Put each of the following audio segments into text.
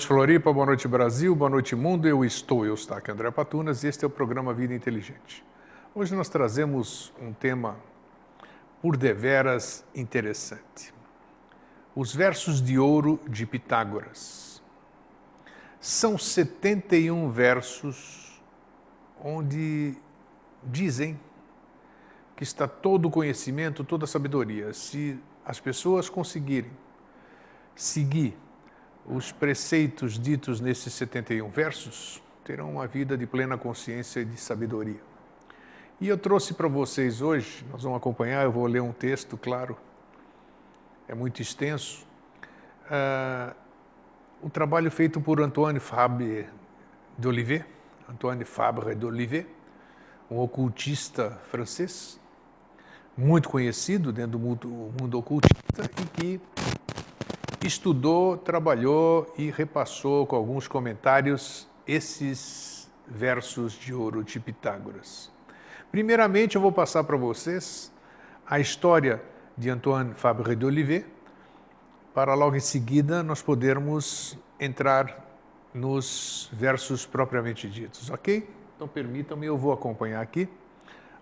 noite, Floripa, boa noite, Brasil, boa noite, mundo. Eu estou, eu estou aqui, André Patunas, e este é o programa Vida Inteligente. Hoje nós trazemos um tema por deveras interessante. Os versos de ouro de Pitágoras. São 71 versos onde dizem que está todo o conhecimento, toda a sabedoria. Se as pessoas conseguirem seguir os preceitos ditos nesses 71 versos, terão uma vida de plena consciência e de sabedoria. E eu trouxe para vocês hoje, nós vamos acompanhar, eu vou ler um texto, claro, é muito extenso, uh, um trabalho feito por Antoine Fabre d'Olivet, Antoine Fabre d'Olivet, um ocultista francês, muito conhecido dentro do mundo, mundo ocultista e que estudou, trabalhou e repassou com alguns comentários esses versos de ouro de Pitágoras. Primeiramente, eu vou passar para vocês a história de Antoine Fabre d'Olivet, para logo em seguida nós podermos entrar nos versos propriamente ditos, ok? Então permitam-me, eu vou acompanhar aqui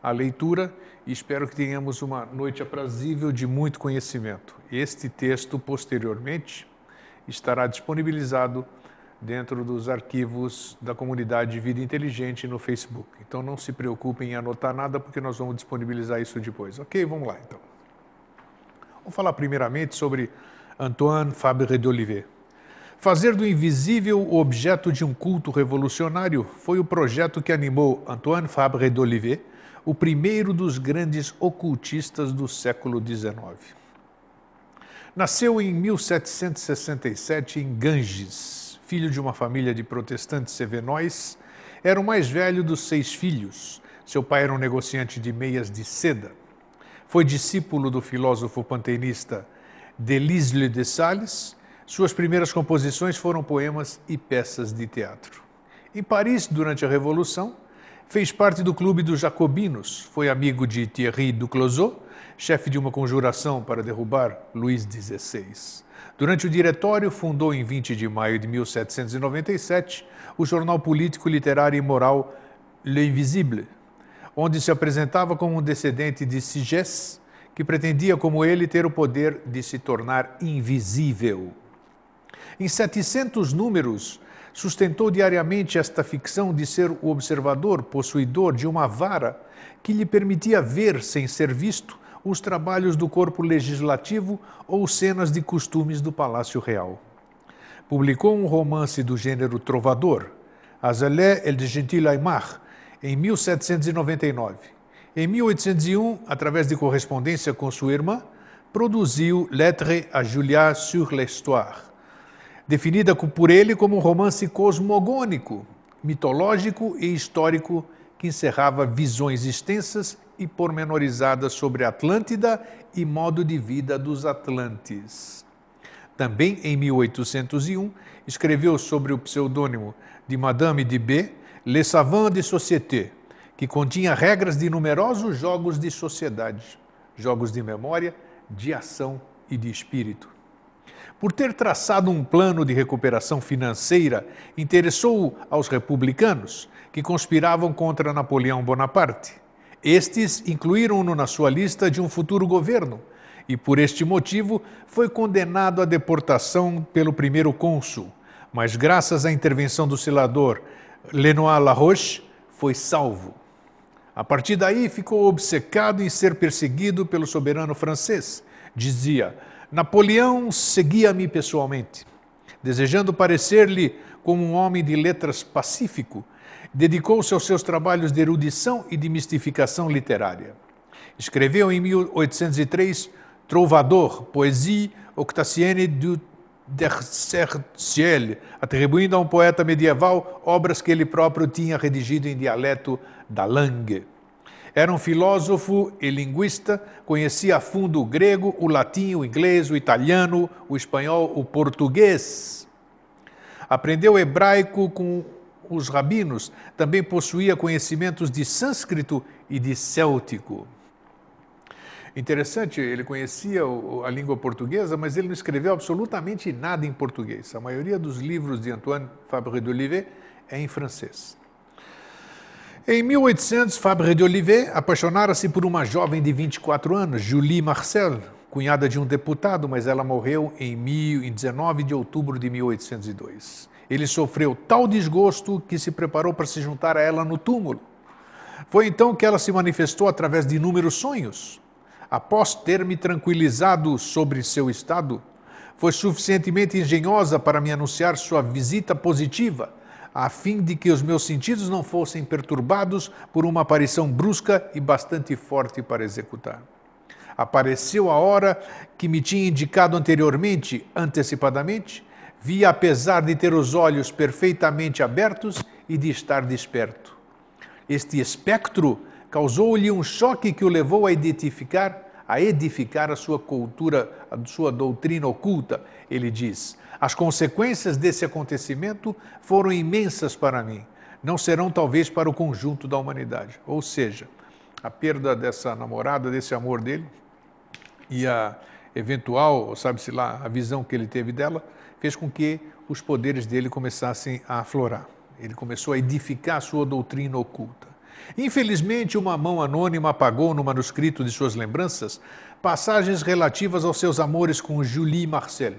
a leitura e espero que tenhamos uma noite aprazível de muito conhecimento. Este texto, posteriormente, estará disponibilizado dentro dos arquivos da comunidade Vida Inteligente no Facebook. Então não se preocupem em anotar nada, porque nós vamos disponibilizar isso depois. Ok? Vamos lá então. Vamos falar primeiramente sobre Antoine Fabre d'Olivet. Fazer do invisível o objeto de um culto revolucionário foi o projeto que animou Antoine Fabre d'Olivet o primeiro dos grandes ocultistas do século XIX. Nasceu em 1767 em Ganges, filho de uma família de protestantes sevenóis, era o mais velho dos seis filhos. Seu pai era um negociante de meias de seda. Foi discípulo do filósofo panteísta Delisle de Sales. Suas primeiras composições foram poemas e peças de teatro. Em Paris, durante a Revolução, Fez parte do clube dos Jacobinos, foi amigo de Thierry Duclos, chefe de uma conjuração para derrubar Luís XVI. Durante o diretório, fundou em 20 de maio de 1797 o jornal político, literário e moral L'Invisible, onde se apresentava como um descendente de Sigès, que pretendia, como ele, ter o poder de se tornar invisível. Em 700 números, sustentou diariamente esta ficção de ser o observador possuidor de uma vara que lhe permitia ver, sem ser visto, os trabalhos do corpo legislativo ou cenas de costumes do Palácio Real. Publicou um romance do gênero trovador, Azalé el de Gentil Aymar, em 1799. Em 1801, através de correspondência com sua irmã, produziu Lettre à Julia sur l'Histoire, definida por ele como um romance cosmogônico, mitológico e histórico que encerrava visões extensas e pormenorizadas sobre Atlântida e modo de vida dos Atlantes. Também em 1801 escreveu sobre o pseudônimo de Madame de B, Le Savant de Société, que continha regras de numerosos jogos de sociedade, jogos de memória, de ação e de espírito. Por ter traçado um plano de recuperação financeira, interessou aos republicanos, que conspiravam contra Napoleão Bonaparte. Estes incluíram-no na sua lista de um futuro governo e, por este motivo, foi condenado à deportação pelo primeiro cônsul, mas, graças à intervenção do selador Lenoir Laroche, foi salvo. A partir daí, ficou obcecado em ser perseguido pelo soberano francês. Dizia: Napoleão seguia-me pessoalmente, desejando parecer-lhe como um homem de letras pacífico, dedicou-se aos seus trabalhos de erudição e de mistificação literária. Escreveu em 1803 Trovador, Poesie octasienne du Ciel, atribuindo a um poeta medieval obras que ele próprio tinha redigido em dialeto da langue. Era um filósofo e linguista, conhecia a fundo o grego, o latim, o inglês, o italiano, o espanhol, o português. Aprendeu hebraico com os rabinos, também possuía conhecimentos de sânscrito e de céltico. Interessante, ele conhecia a língua portuguesa, mas ele não escreveu absolutamente nada em português. A maioria dos livros de Antoine Fabre d'Olivet é em francês. Em 1800, Fabre d'Olivet apaixonara-se por uma jovem de 24 anos, Julie Marcel, cunhada de um deputado, mas ela morreu em 19 de outubro de 1802. Ele sofreu tal desgosto que se preparou para se juntar a ela no túmulo. Foi então que ela se manifestou através de inúmeros sonhos. Após ter me tranquilizado sobre seu estado, foi suficientemente engenhosa para me anunciar sua visita positiva, a fim de que os meus sentidos não fossem perturbados por uma aparição brusca e bastante forte para executar. Apareceu a hora que me tinha indicado anteriormente, antecipadamente, vi apesar de ter os olhos perfeitamente abertos e de estar desperto. Este espectro causou-lhe um choque que o levou a identificar, a edificar a sua cultura, a sua doutrina oculta. Ele diz: As consequências desse acontecimento foram imensas para mim, não serão talvez para o conjunto da humanidade. Ou seja, a perda dessa namorada, desse amor dele e a eventual, sabe-se lá, a visão que ele teve dela, fez com que os poderes dele começassem a aflorar. Ele começou a edificar a sua doutrina oculta. Infelizmente, uma mão anônima apagou no manuscrito de suas lembranças passagens relativas aos seus amores com Julie Marcel.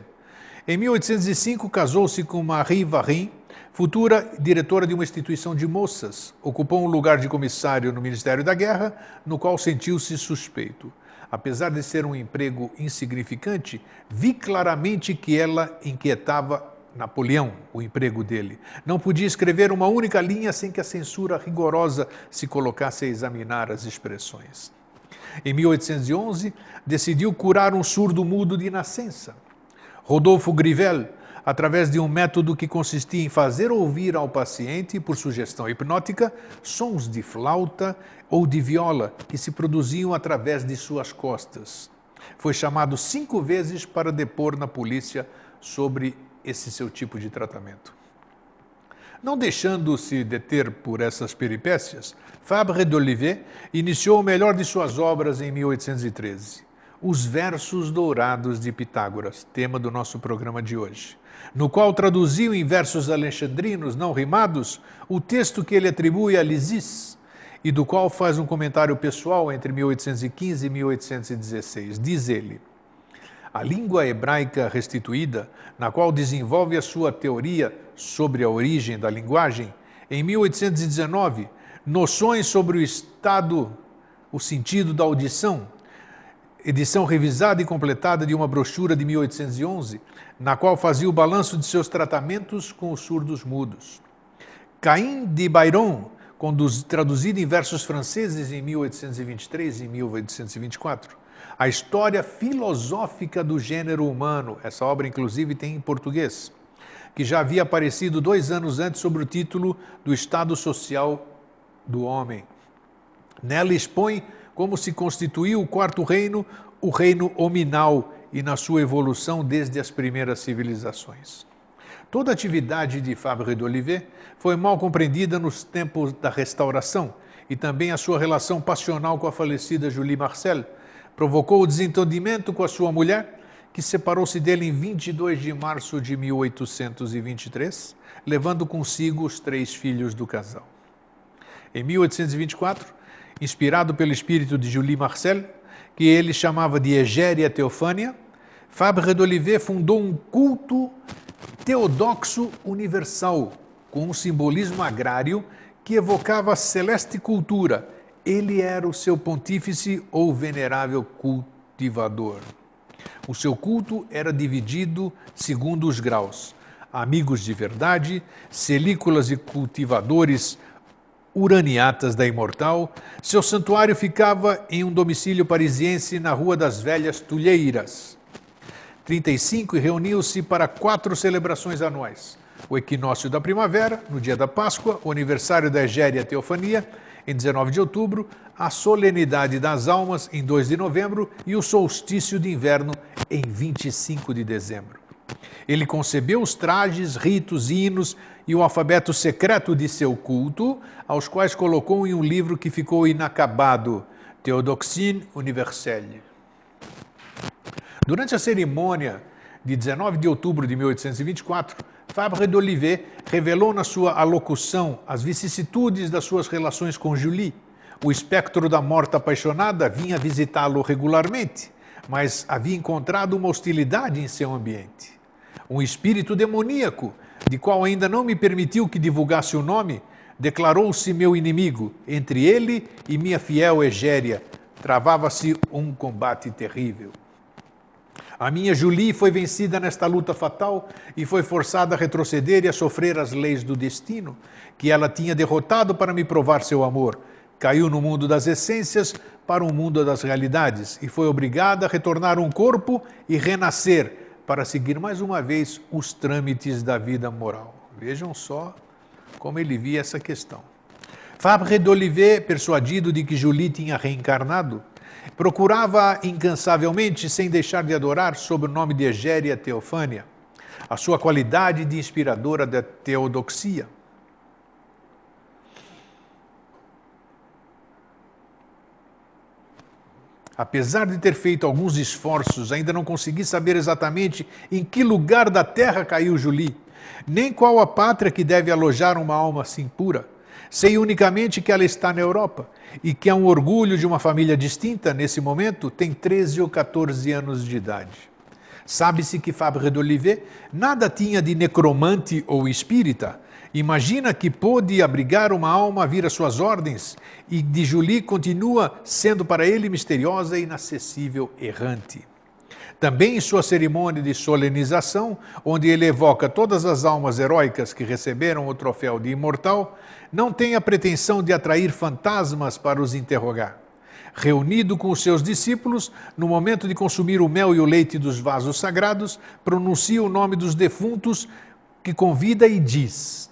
Em 1805, casou-se com Marie Varin, futura diretora de uma instituição de moças. Ocupou um lugar de comissário no Ministério da Guerra, no qual sentiu-se suspeito. Apesar de ser um emprego insignificante, vi claramente que ela inquietava Napoleão, o emprego dele. Não podia escrever uma única linha sem que a censura rigorosa se colocasse a examinar as expressões. Em 1811, decidiu curar um surdo-mudo de nascença. Rodolfo Grivel, através de um método que consistia em fazer ouvir ao paciente, por sugestão hipnótica, sons de flauta ou de viola que se produziam através de suas costas. Foi chamado cinco vezes para depor na polícia sobre esse seu tipo de tratamento. Não deixando-se deter por essas peripécias, Fabre d'Olivet iniciou o melhor de suas obras em 1813, Os Versos Dourados de Pitágoras, tema do nosso programa de hoje, no qual traduziu em versos alexandrinos não rimados o texto que ele atribui a Lisis e do qual faz um comentário pessoal entre 1815 e 1816. Diz ele: a língua hebraica restituída, na qual desenvolve a sua teoria sobre a origem da linguagem, em 1819, Noções sobre o estado, o sentido da audição, edição revisada e completada de uma brochura de 1811, na qual fazia o balanço de seus tratamentos com os surdos mudos. Caim de Bayron, traduzido em versos franceses em 1823 e 1824 a história filosófica do gênero humano. Essa obra, inclusive, tem em português, que já havia aparecido dois anos antes sob o título do Estado Social do Homem. Nela expõe como se constituiu o quarto reino, o reino hominal, e na sua evolução desde as primeiras civilizações. Toda a atividade de Fabre d'Olivet foi mal compreendida nos tempos da restauração e também a sua relação passional com a falecida Julie Marcel, provocou o desentendimento com a sua mulher, que separou-se dele em 22 de março de 1823, levando consigo os três filhos do casal. Em 1824, inspirado pelo espírito de Julie Marcel, que ele chamava de Egéria Teofânia, Fabre d'Olivet fundou um culto teodoxo universal, com um simbolismo agrário que evocava a celeste cultura ele era o seu pontífice ou venerável cultivador. O seu culto era dividido segundo os graus: amigos de verdade, celícolas e cultivadores uraniatas da imortal. Seu santuário ficava em um domicílio parisiense na Rua das Velhas Tulheiras. 35 e reuniu-se para quatro celebrações anuais: o equinócio da primavera, no dia da Páscoa, o aniversário da Egéria Teofania em 19 de outubro, a solenidade das almas, em 2 de novembro, e o solstício de inverno, em 25 de dezembro. Ele concebeu os trajes, ritos, hinos e o alfabeto secreto de seu culto, aos quais colocou em um livro que ficou inacabado, Théodoxine universelle. Durante a cerimônia de 19 de outubro de 1824, Fabre d'Olivet revelou na sua alocução as vicissitudes das suas relações com Julie. O espectro da morta apaixonada vinha visitá-lo regularmente, mas havia encontrado uma hostilidade em seu ambiente. Um espírito demoníaco, de qual ainda não me permitiu que divulgasse o nome, declarou-se meu inimigo. Entre ele e minha fiel Egéria travava-se um combate terrível. A minha Julie foi vencida nesta luta fatal e foi forçada a retroceder e a sofrer as leis do destino, que ela tinha derrotado para me provar seu amor. Caiu no mundo das essências para o mundo das realidades e foi obrigada a retornar um corpo e renascer para seguir mais uma vez os trâmites da vida moral. Vejam só como ele via essa questão. Fabre d'Olivet, persuadido de que Julie tinha reencarnado, Procurava incansavelmente, sem deixar de adorar, sob o nome de Egéria Teofânia, a sua qualidade de inspiradora da teodoxia. Apesar de ter feito alguns esforços, ainda não consegui saber exatamente em que lugar da terra caiu Julie, nem qual a pátria que deve alojar uma alma assim pura. Sei unicamente que ela está na Europa e que é um orgulho de uma família distinta nesse momento, tem 13 ou 14 anos de idade. Sabe-se que Fabre d'Olivet nada tinha de necromante ou espírita. Imagina que pôde abrigar uma alma a vir às suas ordens e de Julie continua sendo para ele misteriosa, inacessível, errante. Também em sua cerimônia de solenização, onde ele evoca todas as almas heróicas que receberam o troféu de imortal, não tem a pretensão de atrair fantasmas para os interrogar. Reunido com os seus discípulos, no momento de consumir o mel e o leite dos vasos sagrados, pronuncia o nome dos defuntos que convida e diz: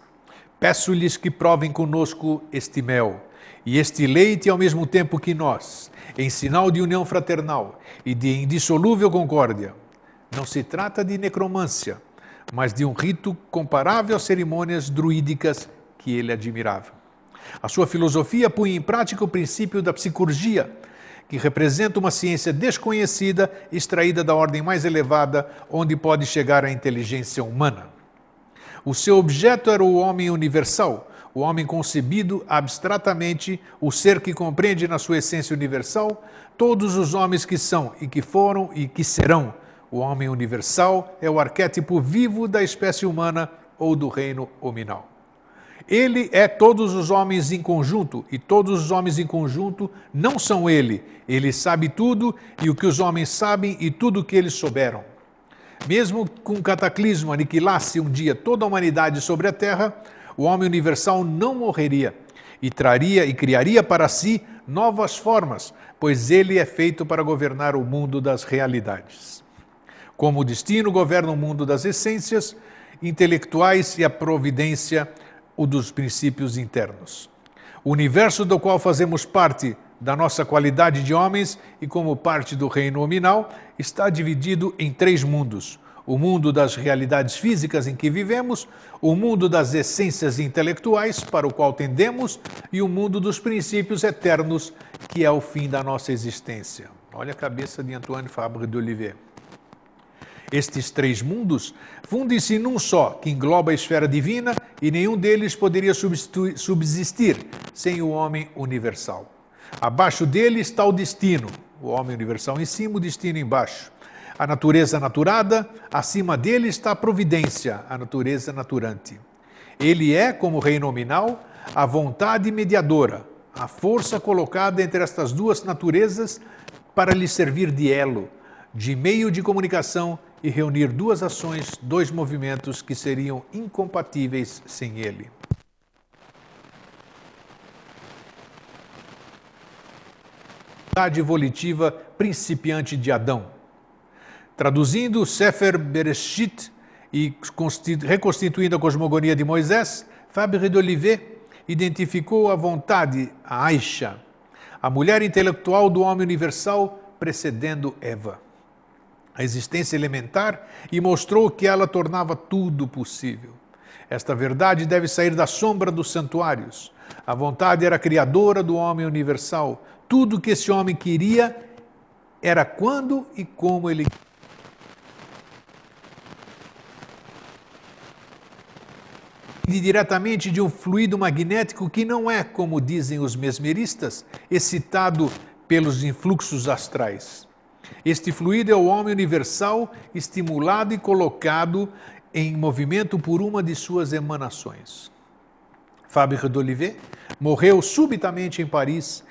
Peço-lhes que provem conosco este mel e este leite ao mesmo tempo que nós em sinal de união fraternal e de indissolúvel concórdia. Não se trata de necromância, mas de um rito comparável às cerimônias druídicas que ele admirava. A sua filosofia punha em prática o princípio da psicurgia, que representa uma ciência desconhecida, extraída da ordem mais elevada, onde pode chegar a inteligência humana. O seu objeto era o homem universal, o homem concebido abstratamente, o ser que compreende na sua essência universal todos os homens que são e que foram e que serão. O homem universal é o arquétipo vivo da espécie humana ou do reino hominal. Ele é todos os homens em conjunto, e todos os homens em conjunto não são ele. Ele sabe tudo e o que os homens sabem e tudo o que eles souberam. Mesmo que um cataclismo aniquilasse um dia toda a humanidade sobre a Terra, o homem universal não morreria e traria e criaria para si novas formas, pois ele é feito para governar o mundo das realidades. Como o destino governa o mundo das essências intelectuais e a providência o dos princípios internos. O universo do qual fazemos parte da nossa qualidade de homens e como parte do reino nominal está dividido em três mundos: o mundo das realidades físicas em que vivemos, o mundo das essências intelectuais para o qual tendemos e o mundo dos princípios eternos, que é o fim da nossa existência. Olha a cabeça de Antoine Fabre d'Olivet. Estes três mundos fundem-se num só, que engloba a esfera divina e nenhum deles poderia subsistir sem o homem universal. Abaixo dele está o destino, o homem universal em cima, o destino embaixo a natureza naturada, acima dele está a providência, a natureza naturante. Ele é, como rei nominal, a vontade mediadora, a força colocada entre estas duas naturezas para lhe servir de elo, de meio de comunicação e reunir duas ações, dois movimentos que seriam incompatíveis sem ele. Vontade volitiva principiante de Adão Traduzindo Sefer Bereshit e reconstituindo a cosmogonia de Moisés, Fabre d'Olivet identificou a vontade, a Aisha, a mulher intelectual do homem universal precedendo Eva, a existência elementar, e mostrou que ela tornava tudo possível. Esta verdade deve sair da sombra dos santuários. A vontade era criadora do homem universal, Tudo que esse homem queria era quando e como ele diretamente de um fluido magnético que não é, como dizem os mesmeristas, excitado pelos influxos astrais. Este fluido é o homem universal estimulado e colocado em movimento por uma de suas emanações. Fábio d'Olivet morreu subitamente em Paris,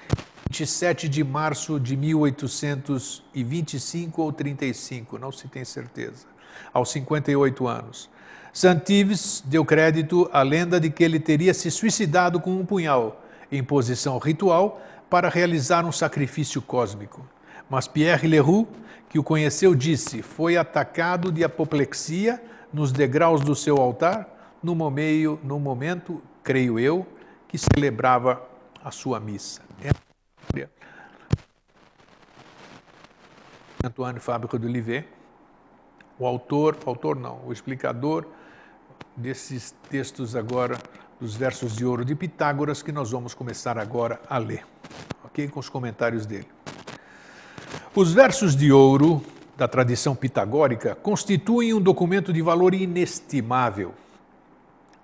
27 de março de 1825 ou 35, não se tem certeza, aos 58 anos. Santives deu crédito à lenda de que ele teria se suicidado com um punhal, em posição ritual, para realizar um sacrifício cósmico. Mas Pierre Leroux, que o conheceu, disse: foi atacado de apoplexia nos degraus do seu altar, no, momento, no momento, creio eu, que celebrava a sua missa. É Antoine Fábrica de Olivet, o autor, autor não, o explicador desses textos agora, dos versos de ouro de Pitágoras, que nós vamos começar agora a ler, ok? Com os comentários dele. Os versos de ouro da tradição pitagórica constituem um documento de valor inestimável.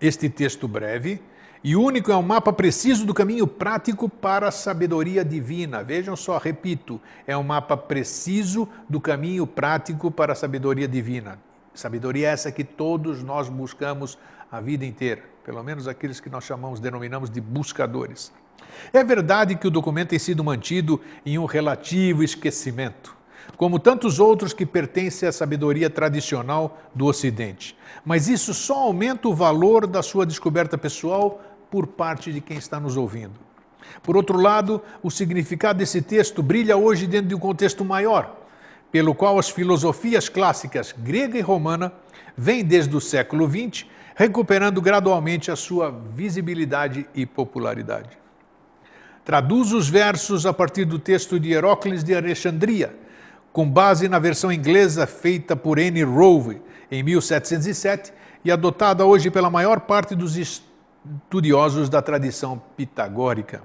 Este texto breve e único é um mapa preciso do caminho prático para a sabedoria divina. Vejam só, repito, é um mapa preciso do caminho prático para a sabedoria divina. Sabedoria essa que todos nós buscamos a vida inteira, pelo menos aqueles que nós chamamos, denominamos de buscadores. É verdade que o documento tem sido mantido em um relativo esquecimento, como tantos outros que pertencem à sabedoria tradicional do Ocidente. Mas isso só aumenta o valor da sua descoberta pessoal por parte de quem está nos ouvindo. Por outro lado, o significado desse texto brilha hoje dentro de um contexto maior, pelo qual as filosofias clássicas grega e romana vêm desde o século XX recuperando gradualmente a sua visibilidade e popularidade. Traduz os versos a partir do texto de Herócles de Alexandria, com base na versão inglesa feita por Anne Rove em 1707 e adotada hoje pela maior parte dos estudiosos da tradição pitagórica.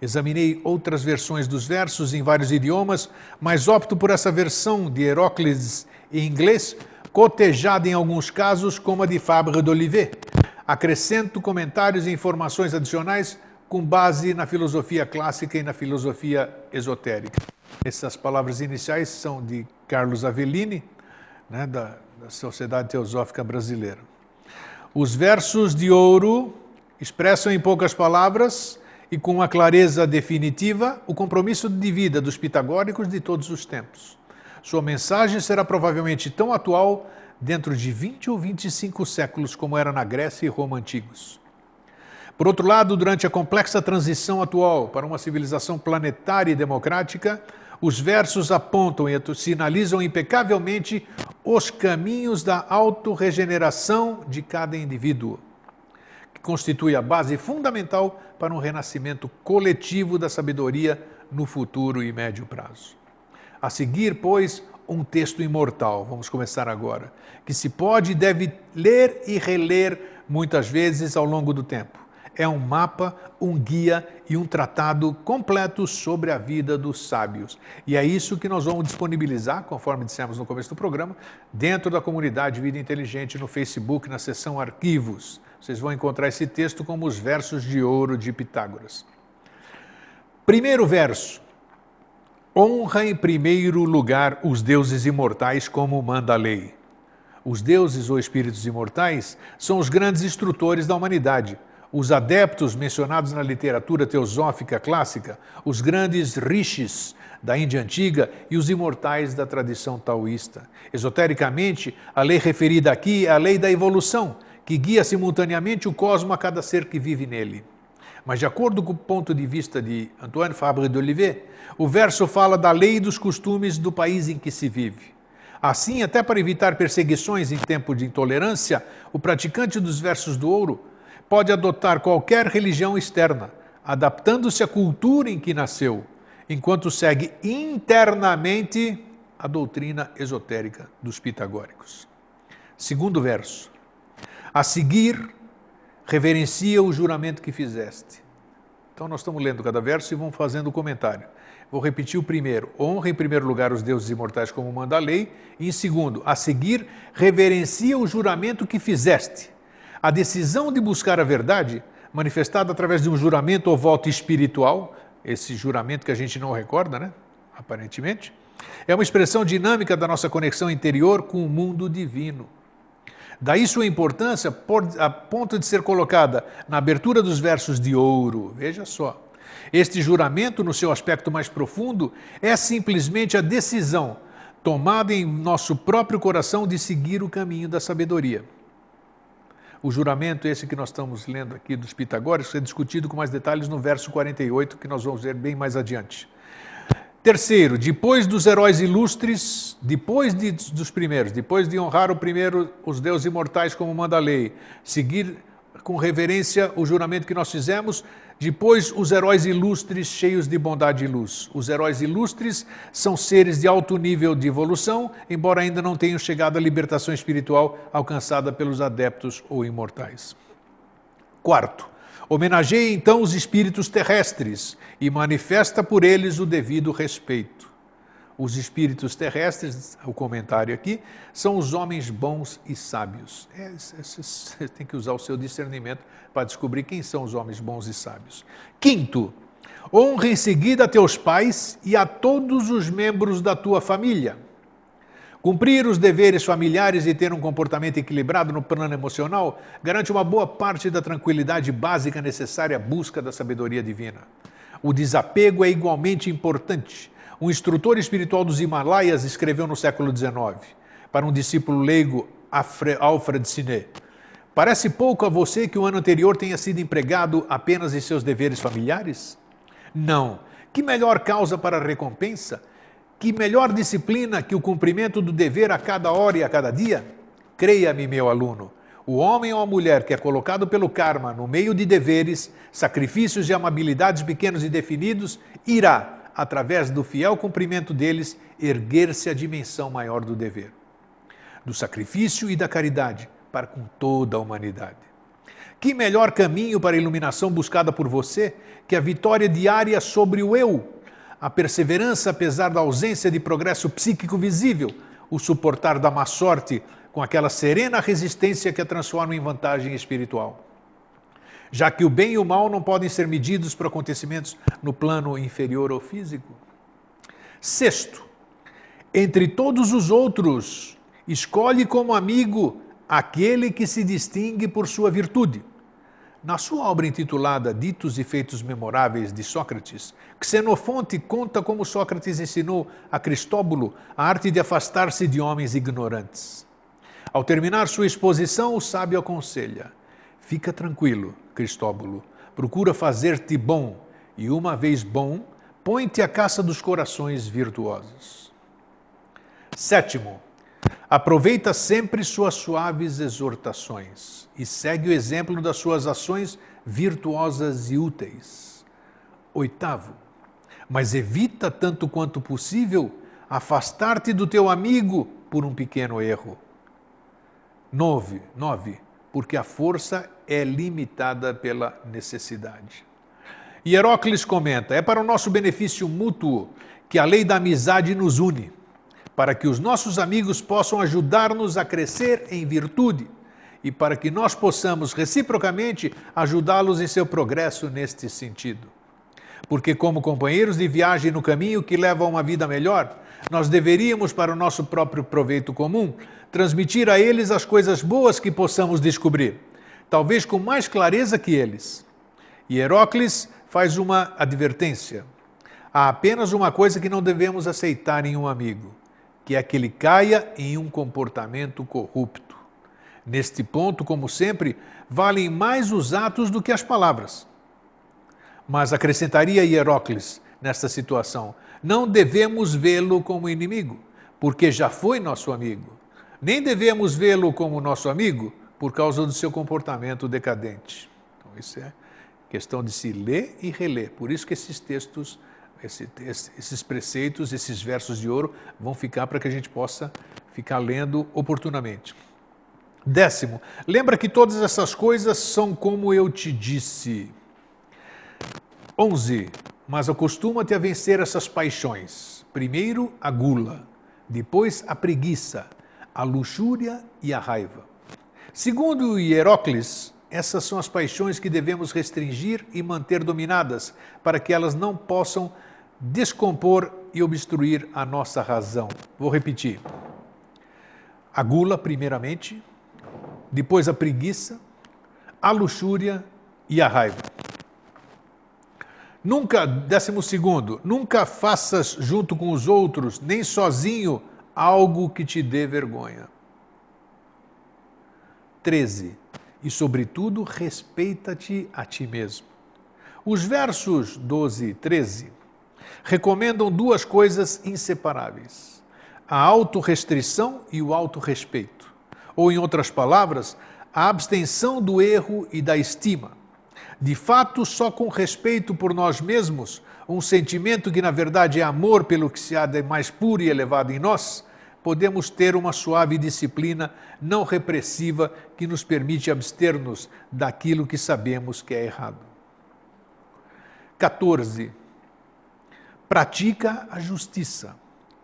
Examinei outras versões dos versos em vários idiomas, mas opto por essa versão de Heróclides em inglês, cotejada em alguns casos como a de Fabre d'Olivet. Acrescento comentários e informações adicionais com base na filosofia clássica e na filosofia esotérica. Essas palavras iniciais são de Carlos Avellini, né, da, da Sociedade Teosófica Brasileira. Os versos de ouro expressam em poucas palavras e com uma clareza definitiva o compromisso de vida dos pitagóricos de todos os tempos. Sua mensagem será provavelmente tão atual dentro de 20 ou 25 séculos como era na Grécia e Roma antigos. Por outro lado, durante a complexa transição atual para uma civilização planetária e democrática, os versos apontam e sinalizam impecavelmente os caminhos da autorregeneração de cada indivíduo, que constitui a base fundamental para um renascimento coletivo da sabedoria no futuro e médio prazo. A seguir, pois, um texto imortal, vamos começar agora, que se pode e deve ler e reler muitas vezes ao longo do tempo é um mapa, um guia e um tratado completo sobre a vida dos sábios. E é isso que nós vamos disponibilizar, conforme dissemos no começo do programa, dentro da comunidade Vida Inteligente no Facebook, na seção Arquivos. Vocês vão encontrar esse texto como os versos de ouro de Pitágoras. Primeiro verso. Honra em primeiro lugar os deuses imortais como manda a lei. Os deuses ou espíritos imortais são os grandes instrutores da humanidade os adeptos mencionados na literatura teosófica clássica, os grandes rishis da Índia antiga e os imortais da tradição taoísta. Esotericamente, a lei referida aqui é a lei da evolução, que guia simultaneamente o cosmo a cada ser que vive nele. Mas, de acordo com o ponto de vista de Antoine Fabre d'Olivet, o verso fala da lei e dos costumes do país em que se vive. Assim, até para evitar perseguições em tempo de intolerância, o praticante dos versos do ouro pode adotar qualquer religião externa, adaptando-se à cultura em que nasceu, enquanto segue internamente a doutrina esotérica dos pitagóricos. Segundo verso. A seguir, reverencia o juramento que fizeste. Então nós estamos lendo cada verso e vamos fazendo o comentário. Vou repetir o primeiro. Honra em primeiro lugar os deuses imortais como manda a lei. E em segundo, a seguir, reverencia o juramento que fizeste. A decisão de buscar a verdade, manifestada através de um juramento ou voto espiritual, esse juramento que a gente não recorda, né? Aparentemente, é uma expressão dinâmica da nossa conexão interior com o mundo divino. Daí sua importância a ponto de ser colocada na abertura dos versos de ouro. Veja só. Este juramento, no seu aspecto mais profundo, é simplesmente a decisão tomada em nosso próprio coração de seguir o caminho da sabedoria. O juramento, esse que nós estamos lendo aqui dos Pitagóricos, é discutido com mais detalhes no verso 48, que nós vamos ver bem mais adiante. Terceiro, depois dos heróis ilustres, depois de, dos primeiros, depois de honrar o primeiro, os deuses imortais como manda a lei, seguir com reverência o juramento que nós fizemos, depois, os heróis ilustres cheios de bondade e luz. Os heróis ilustres são seres de alto nível de evolução, embora ainda não tenham chegado à libertação espiritual alcançada pelos adeptos ou imortais. Quarto, homenageia então os espíritos terrestres e manifesta por eles o devido respeito. Os espíritos terrestres, o comentário aqui, são os homens bons e sábios. É, você tem que usar o seu discernimento para descobrir quem são os homens bons e sábios. Quinto, honra em seguida teus pais e a todos os membros da tua família. Cumprir os deveres familiares e ter um comportamento equilibrado no plano emocional garante uma boa parte da tranquilidade básica necessária à busca da sabedoria divina. O desapego é igualmente importante um instrutor espiritual dos Himalaias escreveu no século XIX para um discípulo leigo, Alfred Siné. Parece pouco a você que o ano anterior tenha sido empregado apenas em seus deveres familiares? Não. Que melhor causa para recompensa? Que melhor disciplina que o cumprimento do dever a cada hora e a cada dia? Creia-me, meu aluno, o homem ou a mulher que é colocado pelo karma no meio de deveres, sacrifícios e amabilidades pequenos e definidos, irá, através do fiel cumprimento deles, erguer-se à dimensão maior do dever, do sacrifício e da caridade para com toda a humanidade. Que melhor caminho para a iluminação buscada por você que a vitória diária sobre o eu, a perseverança apesar da ausência de progresso psíquico visível, o suportar da má sorte com aquela serena resistência que a transforma em vantagem espiritual já que o bem e o mal não podem ser medidos por acontecimentos no plano inferior ou físico. Sexto, entre todos os outros, escolhe como amigo aquele que se distingue por sua virtude. Na sua obra intitulada Ditos e Feitos Memoráveis de Sócrates, Xenofonte conta como Sócrates ensinou a Cristóbulo a arte de afastar-se de homens ignorantes. Ao terminar sua exposição, o sábio aconselha: Fica tranquilo, Cristóbulo, procura fazer-te bom, e uma vez bom, põe-te à caça dos corações virtuosos. Sétimo, aproveita sempre suas suaves exortações e segue o exemplo das suas ações virtuosas e úteis. Oitavo, mas evita tanto quanto possível afastar-te do teu amigo por um pequeno erro. Nove, nove, porque a força é limitada pela necessidade. E Herócles comenta: é para o nosso benefício mútuo que a lei da amizade nos une, para que os nossos amigos possam ajudar-nos a crescer em virtude e para que nós possamos reciprocamente ajudá-los em seu progresso neste sentido. Porque, como companheiros de viagem no caminho que leva a uma vida melhor, nós deveríamos, para o nosso próprio proveito comum, transmitir a eles as coisas boas que possamos descobrir talvez com mais clareza que eles. E Herócles faz uma advertência. Há apenas uma coisa que não devemos aceitar em um amigo, que é que ele caia em um comportamento corrupto. Neste ponto, como sempre, valem mais os atos do que as palavras. Mas acrescentaria Hierócles nesta situação: não devemos vê-lo como inimigo, porque já foi nosso amigo. Nem devemos vê-lo como nosso amigo, por causa do seu comportamento decadente. Então, isso é questão de se ler e reler. Por isso que esses textos, esse, esses preceitos, esses versos de ouro vão ficar para que a gente possa ficar lendo oportunamente. Décimo, lembra que todas essas coisas são como eu te disse. 11. Mas acostuma-te a vencer essas paixões. Primeiro a gula, depois a preguiça, a luxúria e a raiva. Segundo Hierócles, essas são as paixões que devemos restringir e manter dominadas, para que elas não possam descompor e obstruir a nossa razão. Vou repetir. A gula, primeiramente, depois a preguiça, a luxúria e a raiva. Nunca, décimo segundo, nunca faças junto com os outros, nem sozinho, algo que te dê vergonha. 13. E, sobretudo, respeita-te a ti mesmo. Os versos 12 e 13 recomendam duas coisas inseparáveis: a autorrestrição e o autorrespeito. Ou, em outras palavras, a abstenção do erro e da estima. De fato, só com respeito por nós mesmos, um sentimento que na verdade é amor pelo que se há de mais puro e elevado em nós, podemos ter uma suave disciplina não repressiva que nos permite abster-nos daquilo que sabemos que é errado. 14. Pratica a justiça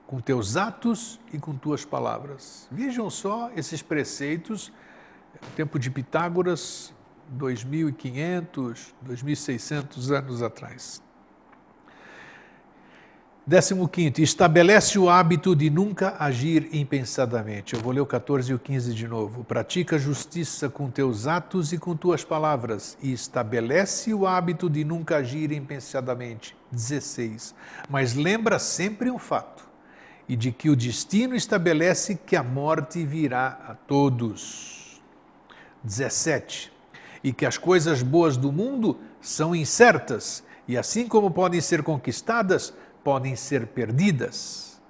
com teus atos e com tuas palavras. Vejam só esses preceitos tempo de Pitágoras, 2.500, 2.600 anos atrás. 15. Estabelece o hábito de nunca agir impensadamente. Eu vou ler o 14 e o 15 de novo. Pratica justiça com teus atos e com tuas palavras, e estabelece o hábito de nunca agir impensadamente. 16. Mas lembra sempre um fato, e de que o destino estabelece que a morte virá a todos. 17. E que as coisas boas do mundo são incertas e, assim como podem ser conquistadas, podem ser perdidas.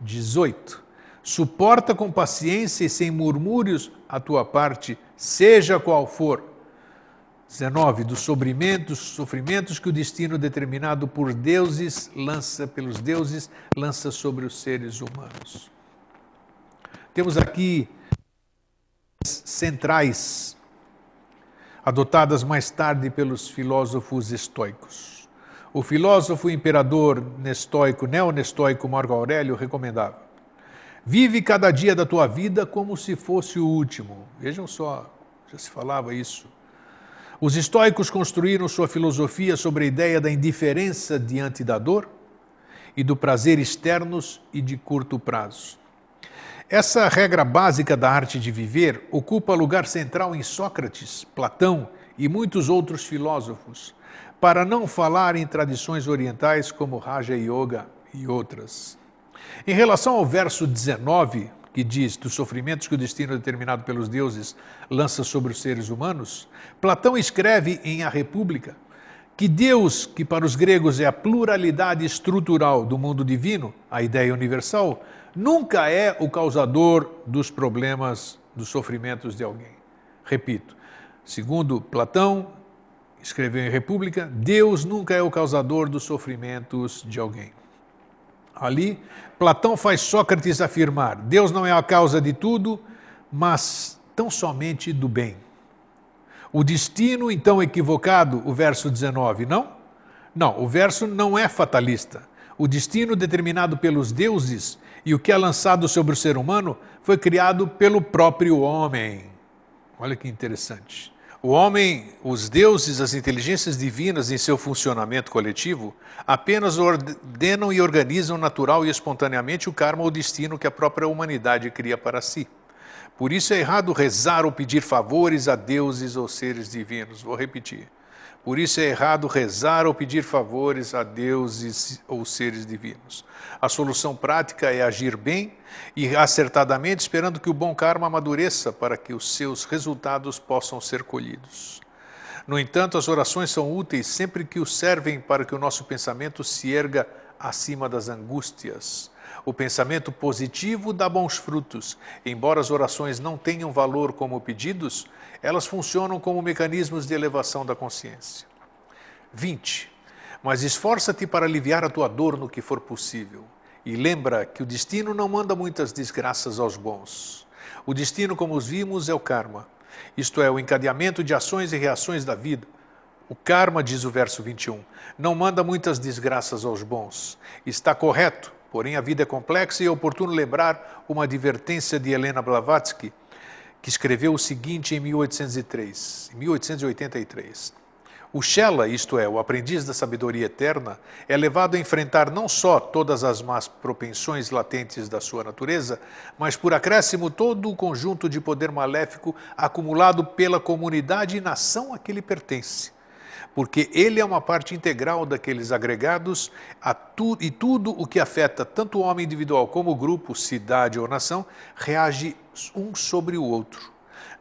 18. Suporta com paciência e sem murmúrios a tua parte, seja qual for. 19. Dos sofrimentos, sofrimentos que o destino determinado por deuses lança, pelos deuses, lança sobre os seres humanos. Temos aqui centrais, adotadas mais tarde pelos filósofos estoicos. O filósofo imperador nestoico, neonestoico Marco Aurélio recomendava: Vive cada dia da tua vida como se fosse o último. Vejam só, já se falava isso. Os estoicos construíram sua filosofia sobre a ideia da indiferença diante da dor e do prazer externos e de curto prazo. Essa regra básica da arte de viver ocupa lugar central em Sócrates, Platão e muitos outros filósofos, para não falar em tradições orientais como Raja Yoga e outras. Em relação ao verso 19, que diz dos sofrimentos que o destino determinado pelos deuses lança sobre os seres humanos, Platão escreve em A República que Deus, que para os gregos é a pluralidade estrutural do mundo divino, a ideia universal, nunca é o causador dos problemas, dos sofrimentos de alguém. Repito, segundo Platão, escreveu em República, Deus nunca é o causador dos sofrimentos de alguém. Ali, Platão faz Sócrates afirmar: Deus não é a causa de tudo, mas tão somente do bem. O destino, então, equivocado, o verso 19, não? Não, o verso não é fatalista. O destino determinado pelos deuses e o que é lançado sobre o ser humano foi criado pelo próprio homem. Olha que interessante. O homem, os deuses, as inteligências divinas em seu funcionamento coletivo apenas ordenam e organizam natural e espontaneamente o karma ou destino que a própria humanidade cria para si. Por isso é errado rezar ou pedir favores a deuses ou seres divinos. Vou repetir. Por isso é errado rezar ou pedir favores a deuses ou seres divinos. A solução prática é agir bem e acertadamente, esperando que o bom karma amadureça para que os seus resultados possam ser colhidos. No entanto, as orações são úteis sempre que o servem para que o nosso pensamento se erga acima das angústias. O pensamento positivo dá bons frutos. Embora as orações não tenham valor como pedidos, elas funcionam como mecanismos de elevação da consciência. 20. Mas esforça-te para aliviar a tua dor no que for possível. E lembra que o destino não manda muitas desgraças aos bons. O destino, como os vimos, é o karma. Isto é, o encadeamento de ações e reações da vida. O karma, diz o verso 21, não manda muitas desgraças aos bons. Está correto, porém a vida é complexa e é oportuno lembrar uma advertência de Helena Blavatsky, que escreveu o seguinte em 1803, 1883. O Shela, isto é, o aprendiz da sabedoria eterna, é levado a enfrentar não só todas as más propensões latentes da sua natureza, mas por acréscimo todo o conjunto de poder maléfico acumulado pela comunidade e nação a que ele pertence porque ele é uma parte integral daqueles agregados tu, e tudo o que afeta tanto o homem individual como o grupo, cidade ou nação, reage um sobre o outro.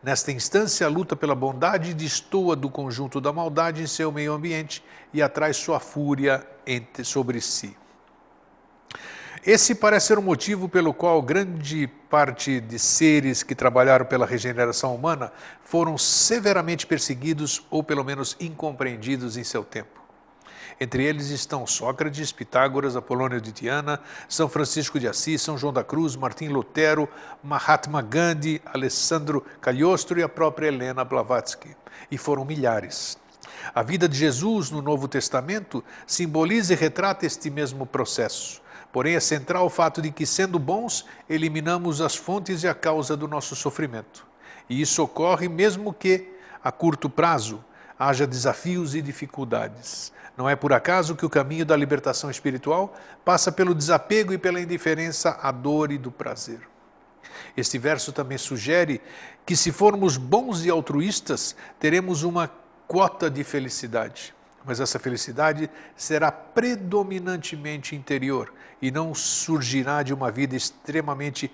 Nesta instância, a luta pela bondade destoa do conjunto da maldade em seu meio ambiente e atrai sua fúria entre, sobre si. Esse parece ser o motivo pelo qual grande parte de seres que trabalharam pela regeneração humana foram severamente perseguidos ou pelo menos incompreendidos em seu tempo. Entre eles estão Sócrates, Pitágoras, Apolônio de Tiana, São Francisco de Assis, São João da Cruz, Martim Lutero, Mahatma Gandhi, Alessandro Cagliostro e a própria Helena Blavatsky. E foram milhares. A vida de Jesus no Novo Testamento simboliza e retrata este mesmo processo. Porém, é central o fato de que, sendo bons, eliminamos as fontes e a causa do nosso sofrimento. E isso ocorre mesmo que, a curto prazo, haja desafios e dificuldades. Não é por acaso que o caminho da libertação espiritual passa pelo desapego e pela indiferença à dor e do prazer. Este verso também sugere que, se formos bons e altruístas, teremos uma quota de felicidade mas essa felicidade será predominantemente interior e não surgirá de uma vida extremamente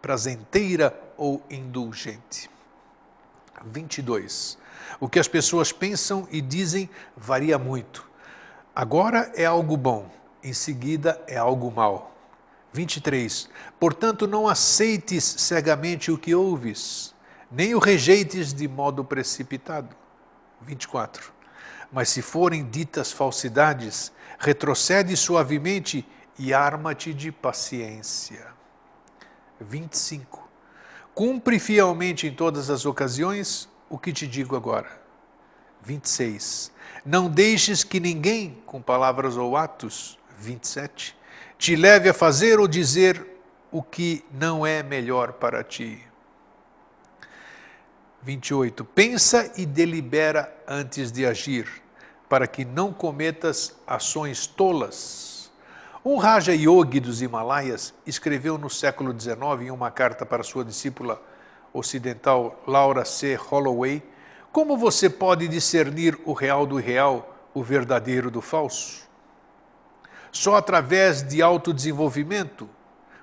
prazenteira ou indulgente. 22. O que as pessoas pensam e dizem varia muito. Agora é algo bom, em seguida é algo mal. 23. Portanto, não aceites cegamente o que ouves, nem o rejeites de modo precipitado 24. Mas se forem ditas falsidades, retrocede suavemente e arma-te de paciência. 25. Cumpre fielmente em todas as ocasiões o que te digo agora. 26. Não deixes que ninguém, com palavras ou atos, 27, te leve a fazer ou dizer o que não é melhor para ti. 28. Pensa e delibera antes de agir, para que não cometas ações tolas. Um Raja Yogi dos Himalaias escreveu no século XIX em uma carta para sua discípula ocidental Laura C. Holloway como você pode discernir o real do irreal, o verdadeiro do falso? Só através de autodesenvolvimento.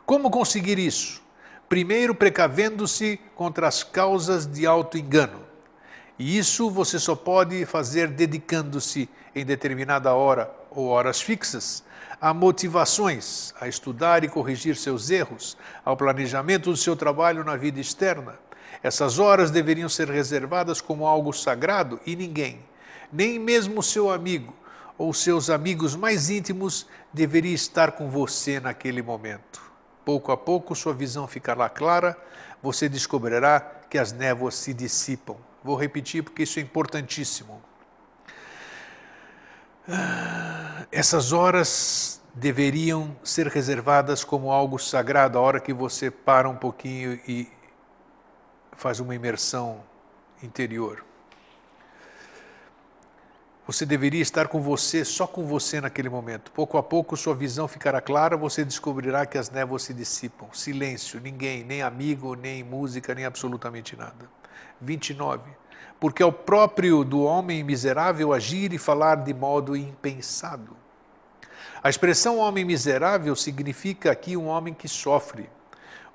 Como conseguir isso? Primeiro precavendo-se contra as causas de auto-engano. E isso você só pode fazer dedicando-se em determinada hora ou horas fixas a motivações, a estudar e corrigir seus erros, ao planejamento do seu trabalho na vida externa. Essas horas deveriam ser reservadas como algo sagrado e ninguém, nem mesmo seu amigo ou seus amigos mais íntimos, deveria estar com você naquele momento. Pouco a pouco sua visão ficará clara, você descobrirá que as névoas se dissipam. Vou repetir porque isso é importantíssimo. Essas horas deveriam ser reservadas como algo sagrado, a hora que você para um pouquinho e faz uma imersão interior. Você deveria estar com você, só com você naquele momento. Pouco a pouco sua visão ficará clara, você descobrirá que as névoas se dissipam. Silêncio, ninguém, nem amigo, nem música, nem absolutamente nada. 29. Porque é o próprio do homem miserável agir e falar de modo impensado. A expressão homem miserável significa aqui um homem que sofre,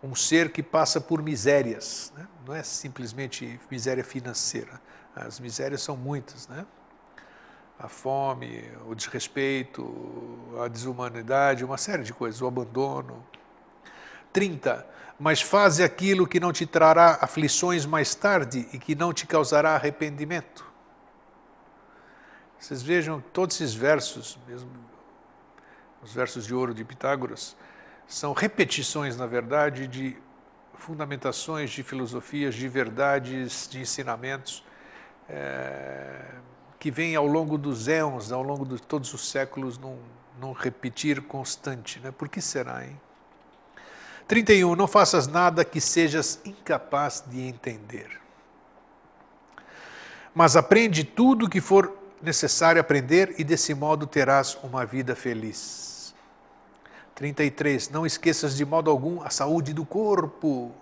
um ser que passa por misérias. Né? Não é simplesmente miséria financeira. As misérias são muitas, né? A fome, o desrespeito, a desumanidade, uma série de coisas, o abandono. 30. Mas faze aquilo que não te trará aflições mais tarde e que não te causará arrependimento. Vocês vejam todos esses versos, mesmo os versos de ouro de Pitágoras, são repetições, na verdade, de fundamentações de filosofias, de verdades, de ensinamentos é, que vem ao longo dos éons, ao longo de todos os séculos, num, num repetir constante. Né? Por que será, hein? 31. Não faças nada que sejas incapaz de entender. Mas aprende tudo o que for necessário aprender e desse modo terás uma vida feliz. 33. Não esqueças de modo algum a saúde do corpo.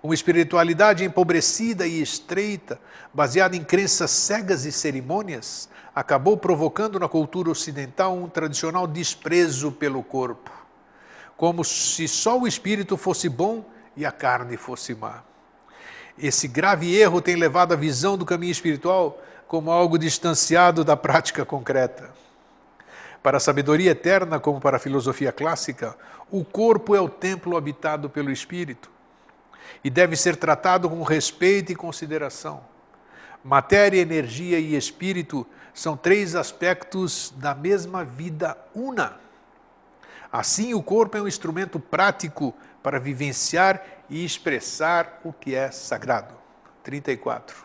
Uma espiritualidade empobrecida e estreita, baseada em crenças cegas e cerimônias, acabou provocando na cultura ocidental um tradicional desprezo pelo corpo, como se só o espírito fosse bom e a carne fosse má. Esse grave erro tem levado a visão do caminho espiritual como algo distanciado da prática concreta. Para a sabedoria eterna, como para a filosofia clássica, o corpo é o templo habitado pelo espírito e deve ser tratado com respeito e consideração. Matéria, energia e espírito são três aspectos da mesma vida una. Assim, o corpo é um instrumento prático para vivenciar e expressar o que é sagrado. 34.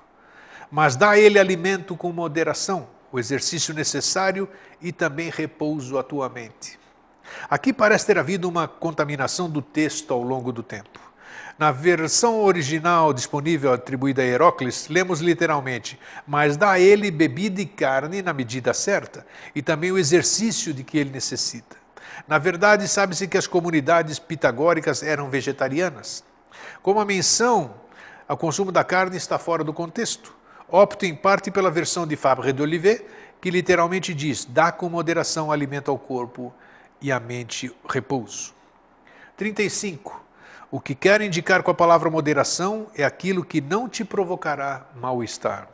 Mas dá ele alimento com moderação, o exercício necessário e também repouso à tua mente. Aqui parece ter havido uma contaminação do texto ao longo do tempo. Na versão original disponível atribuída a Herócles, lemos literalmente: Mas dá a ele bebida e carne na medida certa, e também o exercício de que ele necessita. Na verdade, sabe-se que as comunidades pitagóricas eram vegetarianas. Como a menção ao consumo da carne está fora do contexto, opto em parte pela versão de Fabre d'Olivet, que literalmente diz: dá com moderação alimento ao corpo e à mente repouso. 35. O que quer indicar com a palavra moderação é aquilo que não te provocará mal-estar.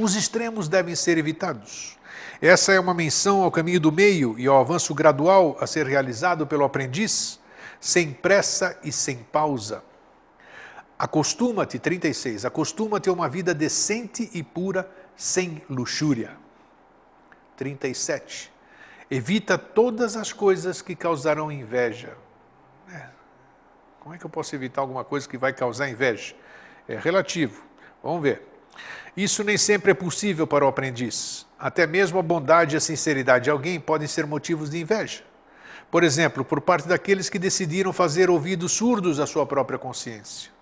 Os extremos devem ser evitados. Essa é uma menção ao caminho do meio e ao avanço gradual a ser realizado pelo aprendiz, sem pressa e sem pausa. Acostuma-te, 36, acostuma-te a uma vida decente e pura, sem luxúria. 37. Evita todas as coisas que causarão inveja. Como é que eu posso evitar alguma coisa que vai causar inveja? É relativo. Vamos ver. Isso nem sempre é possível para o aprendiz. Até mesmo a bondade e a sinceridade de alguém podem ser motivos de inveja. Por exemplo, por parte daqueles que decidiram fazer ouvidos surdos à sua própria consciência.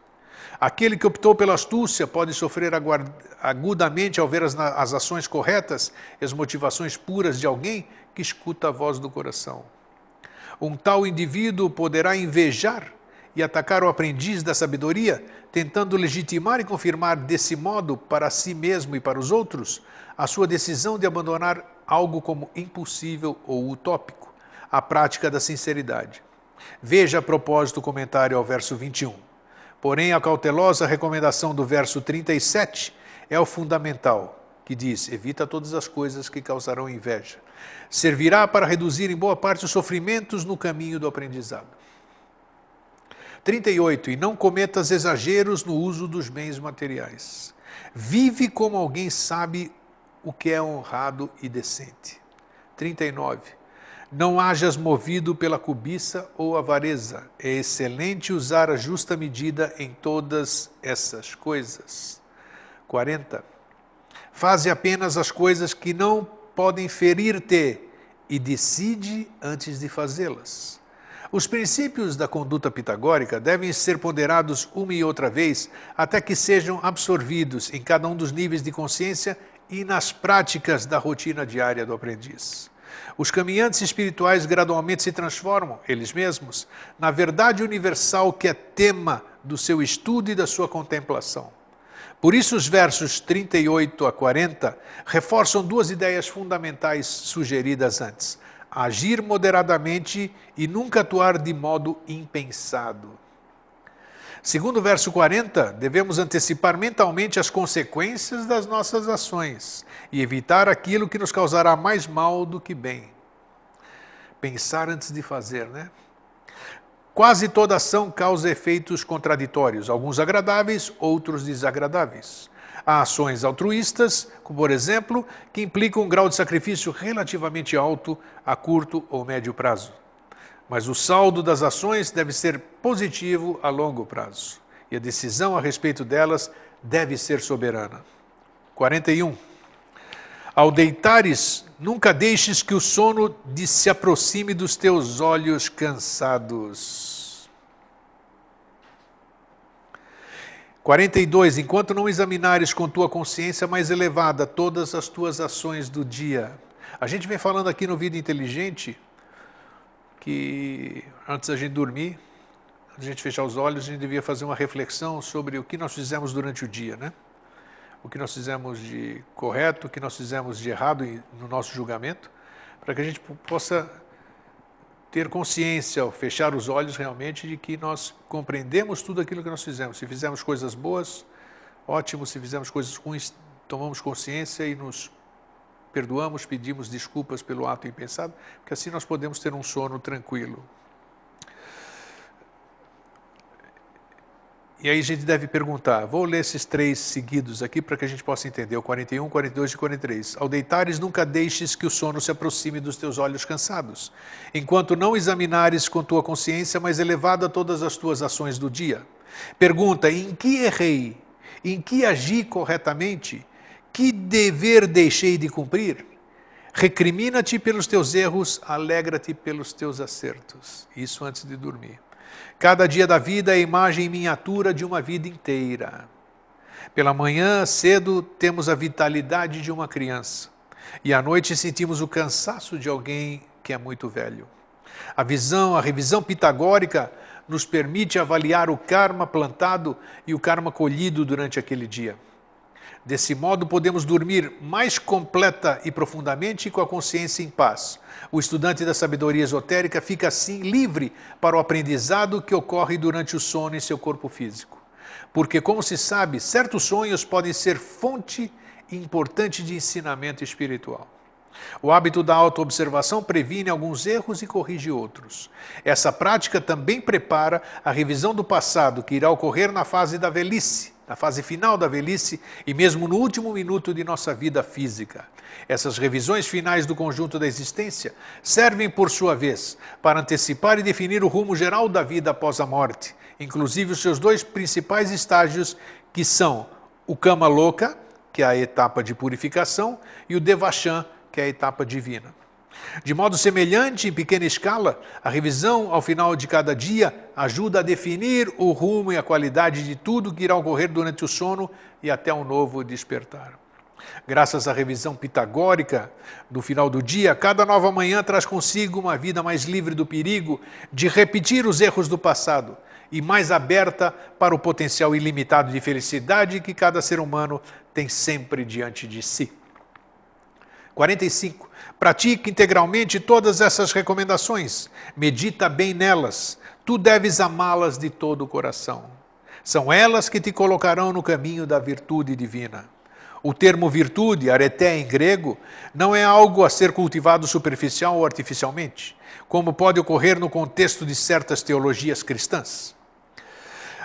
Aquele que optou pela astúcia pode sofrer agudamente ao ver as, as ações corretas e as motivações puras de alguém que escuta a voz do coração. Um tal indivíduo poderá invejar e atacar o aprendiz da sabedoria, tentando legitimar e confirmar desse modo para si mesmo e para os outros a sua decisão de abandonar algo como impossível ou utópico, a prática da sinceridade. Veja a propósito o comentário ao verso 21. Porém, a cautelosa recomendação do verso 37 é o fundamental, que diz: evita todas as coisas que causarão inveja. Servirá para reduzir em boa parte os sofrimentos no caminho do aprendizado. 38. E não cometas exageros no uso dos bens materiais. Vive como alguém sabe o que é honrado e decente. 39. Não hajas movido pela cobiça ou avareza. É excelente usar a justa medida em todas essas coisas. 40. Faze apenas as coisas que não podem ferir-te e decide antes de fazê-las. Os princípios da conduta pitagórica devem ser ponderados uma e outra vez até que sejam absorvidos em cada um dos níveis de consciência e nas práticas da rotina diária do aprendiz. Os caminhantes espirituais gradualmente se transformam, eles mesmos, na verdade universal que é tema do seu estudo e da sua contemplação. Por isso, os versos 38 a 40 reforçam duas ideias fundamentais sugeridas antes agir moderadamente e nunca atuar de modo impensado. Segundo o verso 40, devemos antecipar mentalmente as consequências das nossas ações e evitar aquilo que nos causará mais mal do que bem. Pensar antes de fazer, né? Quase toda ação causa efeitos contraditórios, alguns agradáveis, outros desagradáveis. Há ações altruístas, como por exemplo, que implicam um grau de sacrifício relativamente alto a curto ou médio prazo. Mas o saldo das ações deve ser positivo a longo prazo, e a decisão a respeito delas deve ser soberana. 41. Ao deitares, nunca deixes que o sono se aproxime dos teus olhos cansados. 42. Enquanto não examinares com tua consciência mais elevada todas as tuas ações do dia. A gente vem falando aqui no Vida Inteligente que antes da gente dormir, antes da gente fechar os olhos, a gente devia fazer uma reflexão sobre o que nós fizemos durante o dia, né? o que nós fizemos de correto, o que nós fizemos de errado no nosso julgamento, para que a gente possa ter consciência, ao fechar os olhos realmente, de que nós compreendemos tudo aquilo que nós fizemos. Se fizemos coisas boas, ótimo. Se fizemos coisas ruins, tomamos consciência e nos perdoamos, pedimos desculpas pelo ato impensado, porque assim nós podemos ter um sono tranquilo. E aí a gente deve perguntar, vou ler esses três seguidos aqui para que a gente possa entender, o 41, 42 e 43. Ao deitares, nunca deixes que o sono se aproxime dos teus olhos cansados, enquanto não examinares com tua consciência mais elevada todas as tuas ações do dia. Pergunta, em que errei? Em que agi corretamente? Que dever deixei de cumprir? Recrimina-te pelos teus erros, alegra-te pelos teus acertos. Isso antes de dormir. Cada dia da vida é imagem miniatura de uma vida inteira. Pela manhã, cedo, temos a vitalidade de uma criança. E à noite sentimos o cansaço de alguém que é muito velho. A visão, a revisão pitagórica nos permite avaliar o karma plantado e o karma colhido durante aquele dia. Desse modo, podemos dormir mais completa e profundamente com a consciência em paz. O estudante da sabedoria esotérica fica assim livre para o aprendizado que ocorre durante o sono em seu corpo físico. Porque, como se sabe, certos sonhos podem ser fonte importante de ensinamento espiritual. O hábito da autoobservação previne alguns erros e corrige outros. Essa prática também prepara a revisão do passado que irá ocorrer na fase da velhice na fase final da velhice e mesmo no último minuto de nossa vida física. Essas revisões finais do conjunto da existência servem, por sua vez, para antecipar e definir o rumo geral da vida após a morte, inclusive os seus dois principais estágios, que são o Kama Loka, que é a etapa de purificação, e o Devachan, que é a etapa divina. De modo semelhante, em pequena escala, a revisão ao final de cada dia ajuda a definir o rumo e a qualidade de tudo que irá ocorrer durante o sono e até um novo despertar. Graças à revisão pitagórica do final do dia, cada nova manhã traz consigo uma vida mais livre do perigo de repetir os erros do passado e mais aberta para o potencial ilimitado de felicidade que cada ser humano tem sempre diante de si. 45. Pratique integralmente todas essas recomendações. Medita bem nelas. Tu deves amá-las de todo o coração. São elas que te colocarão no caminho da virtude divina. O termo virtude, areté em grego, não é algo a ser cultivado superficial ou artificialmente, como pode ocorrer no contexto de certas teologias cristãs.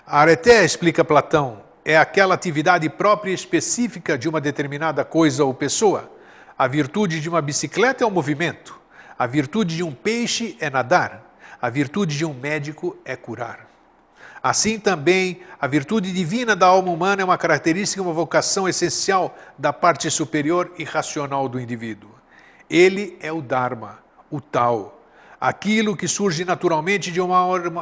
A areté, explica Platão, é aquela atividade própria e específica de uma determinada coisa ou pessoa a virtude de uma bicicleta é o movimento. A virtude de um peixe é nadar. A virtude de um médico é curar. Assim também, a virtude divina da alma humana é uma característica, uma vocação essencial da parte superior e racional do indivíduo. Ele é o Dharma, o Tal, aquilo que surge naturalmente de uma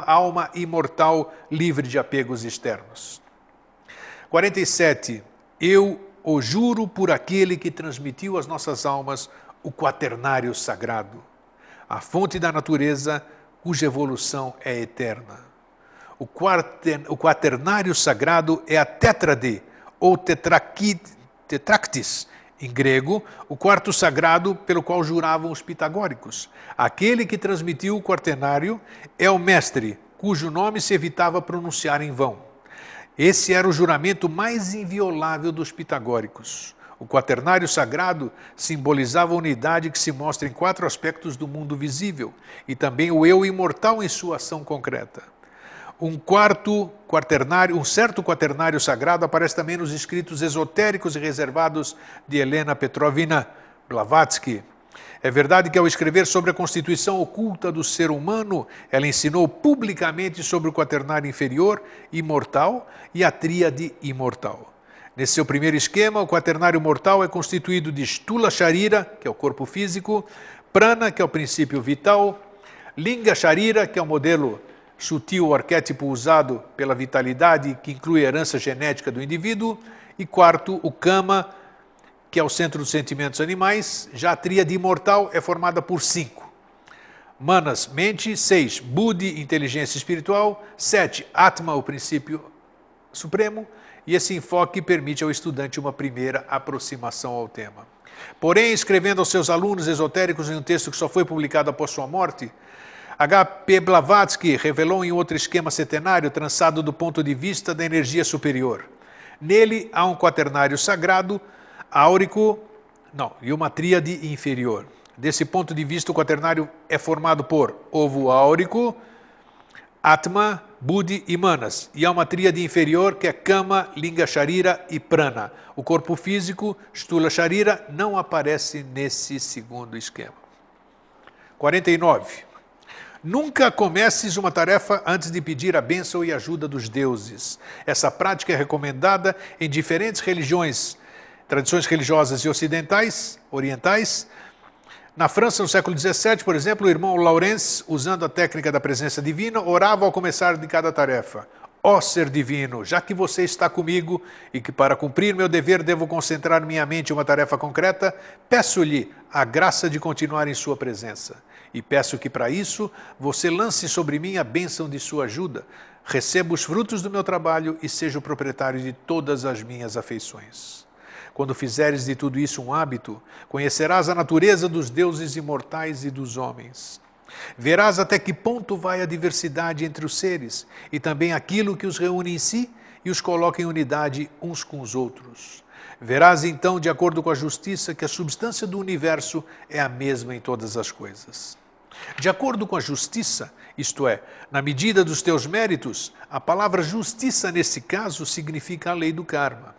alma imortal livre de apegos externos. 47. Eu o juro por aquele que transmitiu às nossas almas o quaternário sagrado, a fonte da natureza cuja evolução é eterna. O, quaternário sagrado é a tétrade, ou tetractis, em grego, o quarto sagrado pelo qual juravam os pitagóricos. Aquele que transmitiu o quaternário é o mestre, cujo nome se evitava pronunciar em vão. Esse era o juramento mais inviolável dos pitagóricos. O quaternário sagrado simbolizava a unidade que se mostra em quatro aspectos do mundo visível e também o eu imortal em sua ação concreta. Um quarto quaternário, um certo quaternário sagrado aparece também nos escritos esotéricos e reservados de Helena Petrovna Blavatsky, é verdade que, ao escrever sobre a constituição oculta do ser humano, ela ensinou publicamente sobre o quaternário inferior, imortal, e a tríade imortal. Nesse seu primeiro esquema, o quaternário mortal é constituído de Stula Sharira, que é o corpo físico, Prana, que é o princípio vital, Linga Sharira, que é o modelo sutil, o arquétipo usado pela vitalidade, que inclui a herança genética do indivíduo, e quarto, o Kama, que é o centro dos sentimentos animais. Já a tríade imortal é formada por cinco. Manas, mente. Seis, Buddhi, inteligência espiritual. Sete, Atma, o princípio supremo. E esse enfoque permite ao estudante uma primeira aproximação ao tema. Porém, escrevendo aos seus alunos esotéricos em um texto que só foi publicado após sua morte, H.P. Blavatsky revelou em outro esquema setenário traçado do ponto de vista da energia superior. Nele há um quaternário sagrado, áurico, não, e uma tríade inferior. Desse ponto de vista, o quaternário é formado por ovo áurico, Atma, Buddhi e Manas. E há uma tríade inferior que é Kama, Linga Sharira e Prana. O corpo físico, Stula Sharira, não aparece nesse segundo esquema. 49. Nunca comeces uma tarefa antes de pedir a bênção e ajuda dos deuses. Essa prática é recomendada em diferentes religiões, tradições religiosas e ocidentais, orientais. Na França, no século XVII, por exemplo, o irmão Laurence, usando a técnica da presença divina, orava ao começar de cada tarefa. Ó oh, ser divino, já que você está comigo e que para cumprir meu dever devo concentrar minha mente em uma tarefa concreta, peço-lhe a graça de continuar em sua presença e peço que para isso você lance sobre mim a bênção de sua ajuda, receba os frutos do meu trabalho e seja o proprietário de todas as minhas afeições. Quando fizeres de tudo isso um hábito, conhecerás a natureza dos deuses imortais e dos homens. Verás até que ponto vai a diversidade entre os seres e também aquilo que os reúne em si e os coloca em unidade uns com os outros. Verás então, de acordo com a justiça, que a substância do universo é a mesma em todas as coisas. De acordo com a justiça, isto é, na medida dos teus méritos, a palavra justiça nesse caso significa a lei do karma.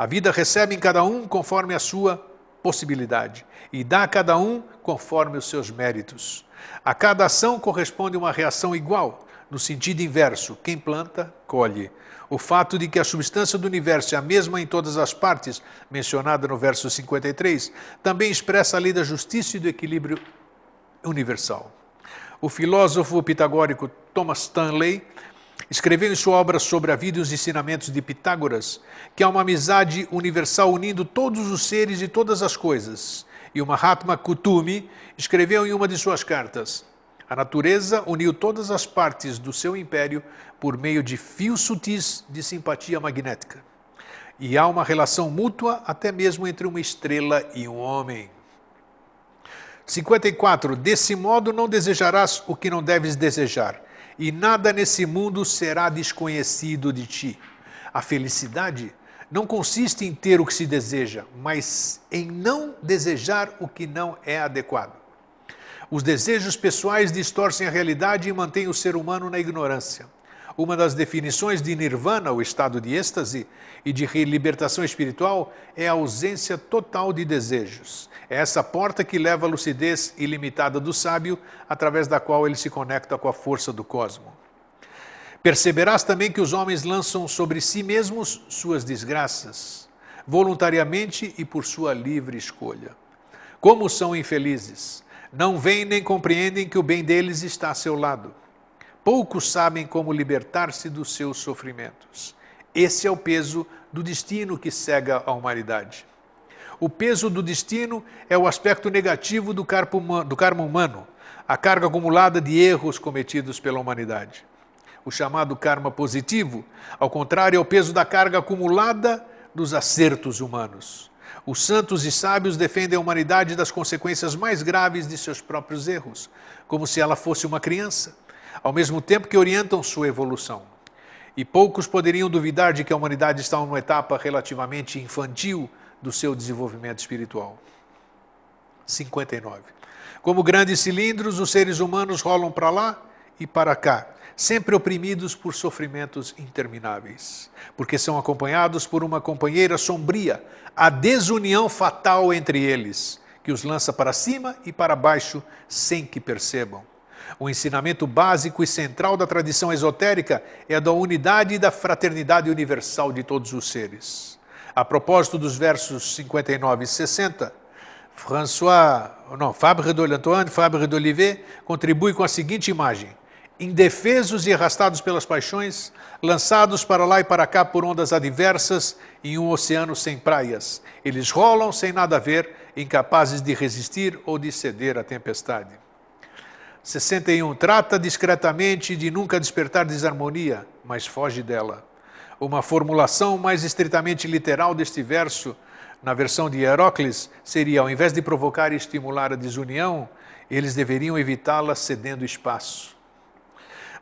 A vida recebe em cada um conforme a sua possibilidade e dá a cada um conforme os seus méritos. A cada ação corresponde uma reação igual, no sentido inverso: quem planta, colhe. O fato de que a substância do universo é a mesma em todas as partes, mencionada no verso 53, também expressa a lei da justiça e do equilíbrio universal. O filósofo pitagórico Thomas Stanley escreveu em sua obra sobre a vida e os ensinamentos de Pitágoras que há uma amizade universal unindo todos os seres e todas as coisas. E o Mahatma Kutumi escreveu em uma de suas cartas: a natureza uniu todas as partes do seu império por meio de fios sutis de simpatia magnética. E há uma relação mútua até mesmo entre uma estrela e um homem. 54. Desse modo não desejarás o que não deves desejar, e nada nesse mundo será desconhecido de ti. A felicidade não consiste em ter o que se deseja, mas em não desejar o que não é adequado. Os desejos pessoais distorcem a realidade e mantêm o ser humano na ignorância. Uma das definições de nirvana, o estado de êxtase, e de libertação espiritual é a ausência total de desejos. É essa porta que leva à lucidez ilimitada do sábio, através da qual ele se conecta com a força do cosmo. Perceberás também que os homens lançam sobre si mesmos suas desgraças, voluntariamente e por sua livre escolha. Como são infelizes! Não veem nem compreendem que o bem deles está a seu lado. Poucos sabem como libertar-se dos seus sofrimentos. Esse é o peso do destino que cega a humanidade. O peso do destino é o aspecto negativo do, do karma humano, a carga acumulada de erros cometidos pela humanidade. O chamado karma positivo, ao contrário, é o peso da carga acumulada dos acertos humanos. Os santos e sábios defendem a humanidade das consequências mais graves de seus próprios erros, como se ela fosse uma criança, ao mesmo tempo que orientam sua evolução. E poucos poderiam duvidar de que a humanidade está numa etapa relativamente infantil do seu desenvolvimento espiritual. 59. Como grandes cilindros, os seres humanos rolam para lá e para cá, sempre oprimidos por sofrimentos intermináveis, porque são acompanhados por uma companheira sombria, a desunião fatal entre eles, que os lança para cima e para baixo sem que percebam. O ensinamento básico e central da tradição esotérica é a da unidade e da fraternidade universal de todos os seres. A propósito dos versos 59 e 60, François, não, Fabre d'Antoine, Fabre d'Olivet contribui com a seguinte imagem: indefesos e arrastados pelas paixões, lançados para lá e para cá por ondas adversas em um oceano sem praias. Eles rolam sem nada ver, incapazes de resistir ou de ceder à tempestade. 61. Trata discretamente de nunca despertar desarmonia, mas foge dela. Uma formulação mais estritamente literal deste verso, na versão de Herócles, seria: ao invés de provocar e estimular a desunião, eles deveriam evitá-la cedendo espaço.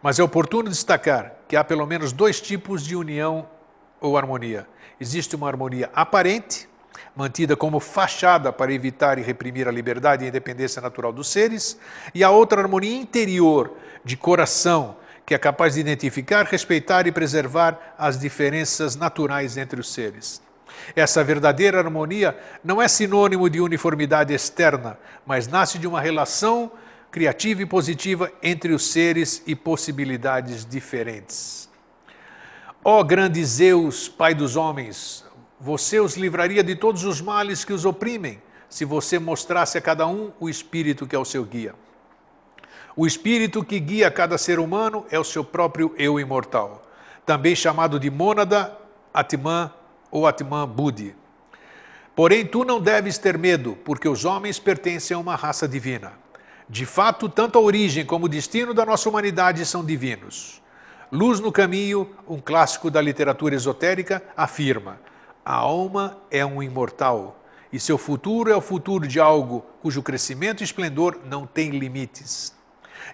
Mas é oportuno destacar que há pelo menos dois tipos de união ou harmonia. Existe uma harmonia aparente, mantida como fachada para evitar e reprimir a liberdade e a independência natural dos seres, e a outra harmonia interior, de coração, que é capaz de identificar, respeitar e preservar as diferenças naturais entre os seres. Essa verdadeira harmonia não é sinônimo de uniformidade externa, mas nasce de uma relação criativa e positiva entre os seres e possibilidades diferentes. Ó grande Zeus, Pai dos homens, você os livraria de todos os males que os oprimem, se você mostrasse a cada um o espírito que é o seu guia. O espírito que guia cada ser humano é o seu próprio eu imortal, também chamado de mônada, Atman ou Atman Budi. Porém, tu não deves ter medo, porque os homens pertencem a uma raça divina. De fato, tanto a origem como o destino da nossa humanidade são divinos. Luz no Caminho, um clássico da literatura esotérica, afirma: a alma é um imortal e seu futuro é o futuro de algo cujo crescimento e esplendor não tem limites.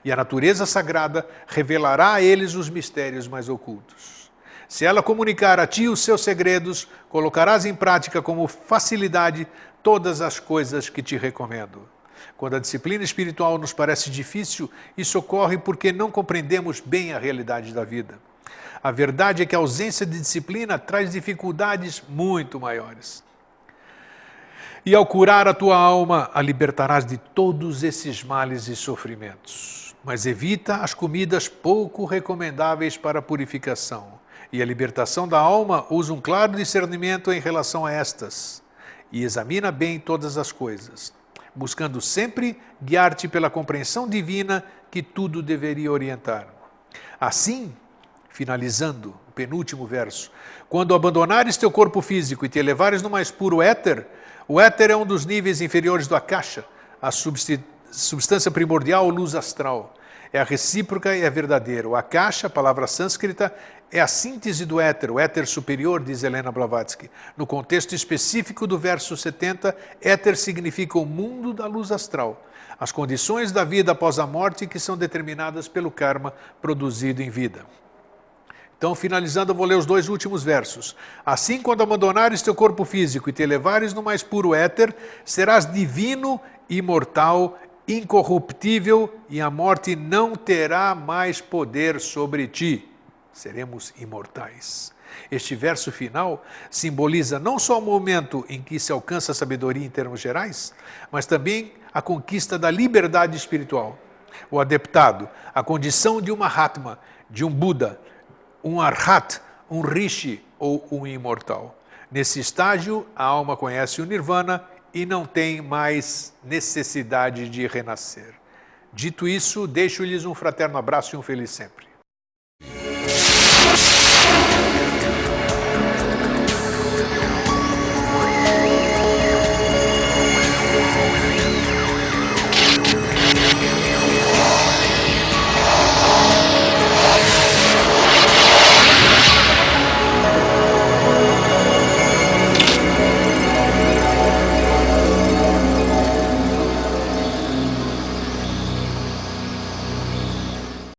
E a natureza sagrada revelará a eles os mistérios mais ocultos. Se ela comunicar a ti os seus segredos, colocarás em prática com facilidade todas as coisas que te recomendo. Quando a disciplina espiritual nos parece difícil, isso ocorre porque não compreendemos bem a realidade da vida. A verdade é que a ausência de disciplina traz dificuldades muito maiores. E ao curar a tua alma, a libertarás de todos esses males e sofrimentos. Mas evita as comidas pouco recomendáveis para a purificação. E a libertação da alma usa um claro discernimento em relação a estas. E examina bem todas as coisas buscando sempre guiar-te pela compreensão divina que tudo deveria orientar. Assim, finalizando o penúltimo verso, quando abandonares teu corpo físico e te elevares no mais puro éter, o éter é um dos níveis inferiores do akasha, a substância primordial, luz astral é a recíproca e a verdadeira. O Akasha, palavra sânscrita, é a síntese do éter, o éter superior, diz Helena Blavatsky. No contexto específico do verso 70, éter significa o mundo da luz astral, as condições da vida após a morte que são determinadas pelo karma produzido em vida. Então, finalizando, eu vou ler os dois últimos versos. Assim, quando abandonares teu corpo físico e te elevares no mais puro éter, serás divino, imortal incorruptível e a morte não terá mais poder sobre ti. Seremos imortais. Este verso final simboliza não só o momento em que se alcança a sabedoria em termos gerais, mas também a conquista da liberdade espiritual. O adeptado, a condição de uma Hatma, de um Buda, um Arhat, um Rishi ou um imortal. Nesse estágio, a alma conhece o Nirvana e não tem mais necessidade de renascer. Dito isso, deixo-lhes um fraterno abraço e um feliz sempre.